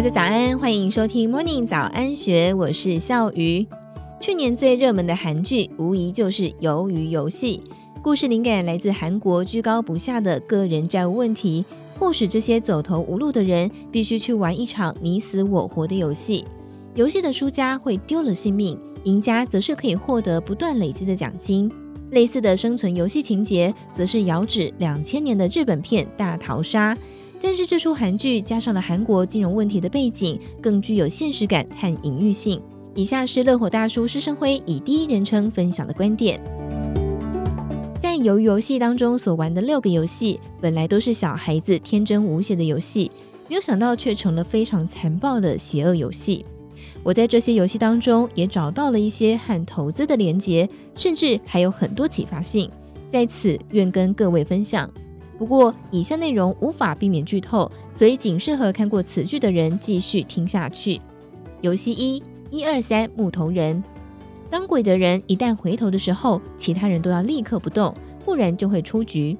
大家早安，欢迎收听 Morning 早安学，我是笑鱼。去年最热门的韩剧，无疑就是《鱿鱼游戏》。故事灵感来自韩国居高不下的个人债务问题，迫使这些走投无路的人必须去玩一场你死我活的游戏。游戏的输家会丢了性命，赢家则是可以获得不断累积的奖金。类似的生存游戏情节，则是遥指两千年的日本片《大逃杀》。但是这出韩剧加上了韩国金融问题的背景，更具有现实感和隐喻性。以下是乐火大叔施生辉以第一人称分享的观点：在鱿鱼游戏当中所玩的六个游戏，本来都是小孩子天真无邪的游戏，没有想到却成了非常残暴的邪恶游戏。我在这些游戏当中也找到了一些和投资的连结，甚至还有很多启发性，在此愿跟各位分享。不过，以下内容无法避免剧透，所以仅适合看过此剧的人继续听下去。游戏一，一二三木头人。当鬼的人一旦回头的时候，其他人都要立刻不动，不然就会出局。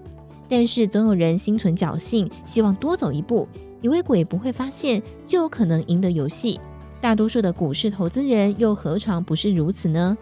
但是总有人心存侥幸，希望多走一步，以为鬼不会发现，就有可能赢得游戏。大多数的股市投资人又何尝不是如此呢？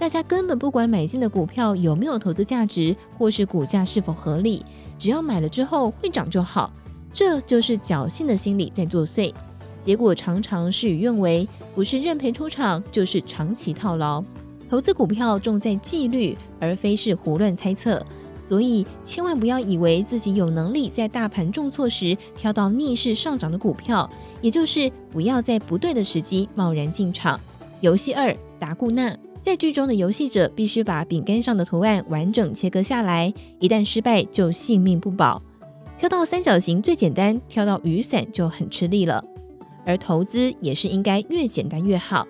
大家根本不管买进的股票有没有投资价值，或是股价是否合理。只要买了之后会涨就好，这就是侥幸的心理在作祟，结果常常事与愿违，不是认赔出场，就是长期套牢。投资股票重在纪律，而非是胡乱猜测，所以千万不要以为自己有能力在大盘重挫时挑到逆势上涨的股票，也就是不要在不对的时机贸然进场。游戏二，达固纳。在剧中的游戏者必须把饼干上的图案完整切割下来，一旦失败就性命不保。挑到三角形最简单，挑到雨伞就很吃力了。而投资也是应该越简单越好。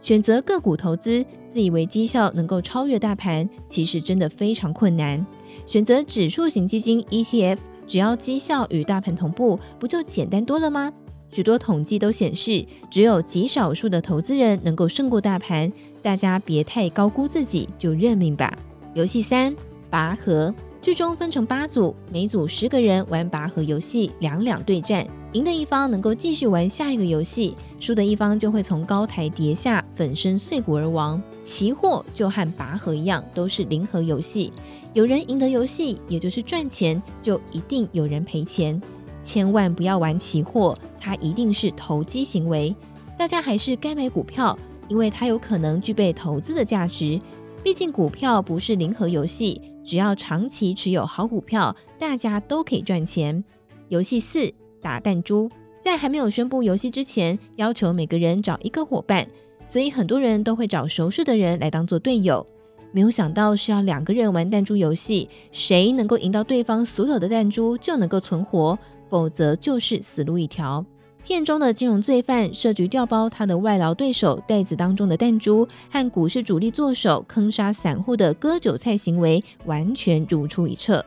选择个股投资，自以为绩效能够超越大盘，其实真的非常困难。选择指数型基金 ETF，只要绩效与大盘同步，不就简单多了吗？许多统计都显示，只有极少数的投资人能够胜过大盘。大家别太高估自己，就认命吧。游戏三，拔河。剧中分成八组，每组十个人玩拔河游戏，两两对战。赢的一方能够继续玩下一个游戏，输的一方就会从高台跌下，粉身碎骨而亡。期货就和拔河一样，都是零和游戏。有人赢得游戏，也就是赚钱，就一定有人赔钱。千万不要玩期货，它一定是投机行为。大家还是该买股票。因为它有可能具备投资的价值，毕竟股票不是零和游戏，只要长期持有好股票，大家都可以赚钱。游戏四，打弹珠，在还没有宣布游戏之前，要求每个人找一个伙伴，所以很多人都会找熟识的人来当做队友。没有想到是要两个人玩弹珠游戏，谁能够赢到对方所有的弹珠就能够存活，否则就是死路一条。片中的金融罪犯设局调包他的外劳对手袋子当中的弹珠，和股市主力作手坑杀散户的割韭菜行为完全如出一辙。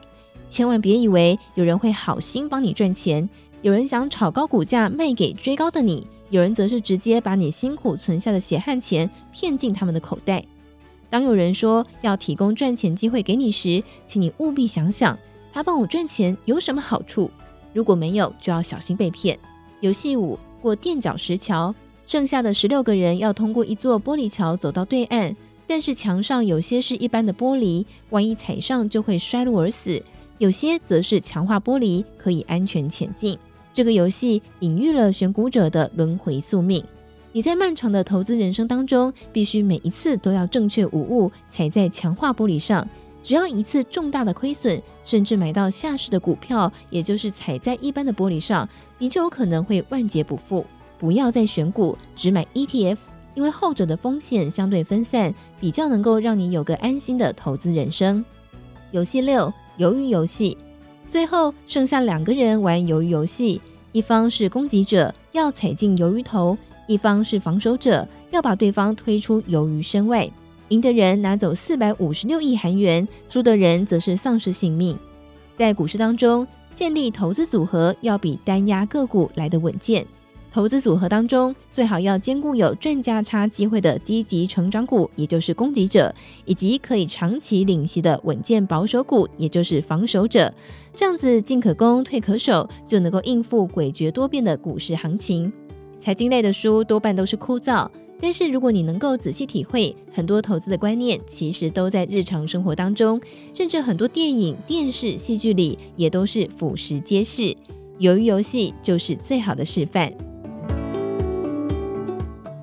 千万别以为有人会好心帮你赚钱，有人想炒高股价卖给追高的你，有人则是直接把你辛苦存下的血汗钱骗进他们的口袋。当有人说要提供赚钱机会给你时，请你务必想想，他帮我赚钱有什么好处？如果没有，就要小心被骗。游戏五，过垫脚石桥，剩下的十六个人要通过一座玻璃桥走到对岸，但是墙上有些是一般的玻璃，万一踩上就会摔落而死；有些则是强化玻璃，可以安全前进。这个游戏隐喻了选股者的轮回宿命。你在漫长的投资人生当中，必须每一次都要正确无误踩在强化玻璃上。只要一次重大的亏损，甚至买到下市的股票，也就是踩在一般的玻璃上，你就有可能会万劫不复。不要再选股，只买 ETF，因为后者的风险相对分散，比较能够让你有个安心的投资人生。游戏六，鱿鱼游戏，最后剩下两个人玩鱿鱼游戏，一方是攻击者，要踩进鱿鱼头；一方是防守者，要把对方推出鱿鱼身外。赢的人拿走四百五十六亿韩元，输的人则是丧失性命。在股市当中，建立投资组合要比单押个股来得稳健。投资组合当中，最好要兼顾有赚价差机会的积极成长股，也就是攻击者，以及可以长期领息的稳健保守股，也就是防守者。这样子进可攻，退可守，就能够应付诡谲多变的股市行情。财经类的书多半都是枯燥，但是如果你能够仔细体会，很多投资的观念其实都在日常生活当中，甚至很多电影、电视、戏剧里也都是俯拾皆是。鱿鱼游戏就是最好的示范。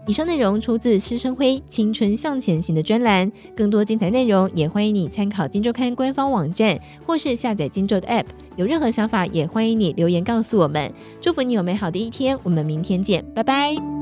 以上内容出自施生辉《青春向前行》的专栏，更多精彩内容也欢迎你参考《金周刊》官方网站，或是下载《金周》的 App。有任何想法，也欢迎你留言告诉我们。祝福你有美好的一天，我们明天见，拜拜。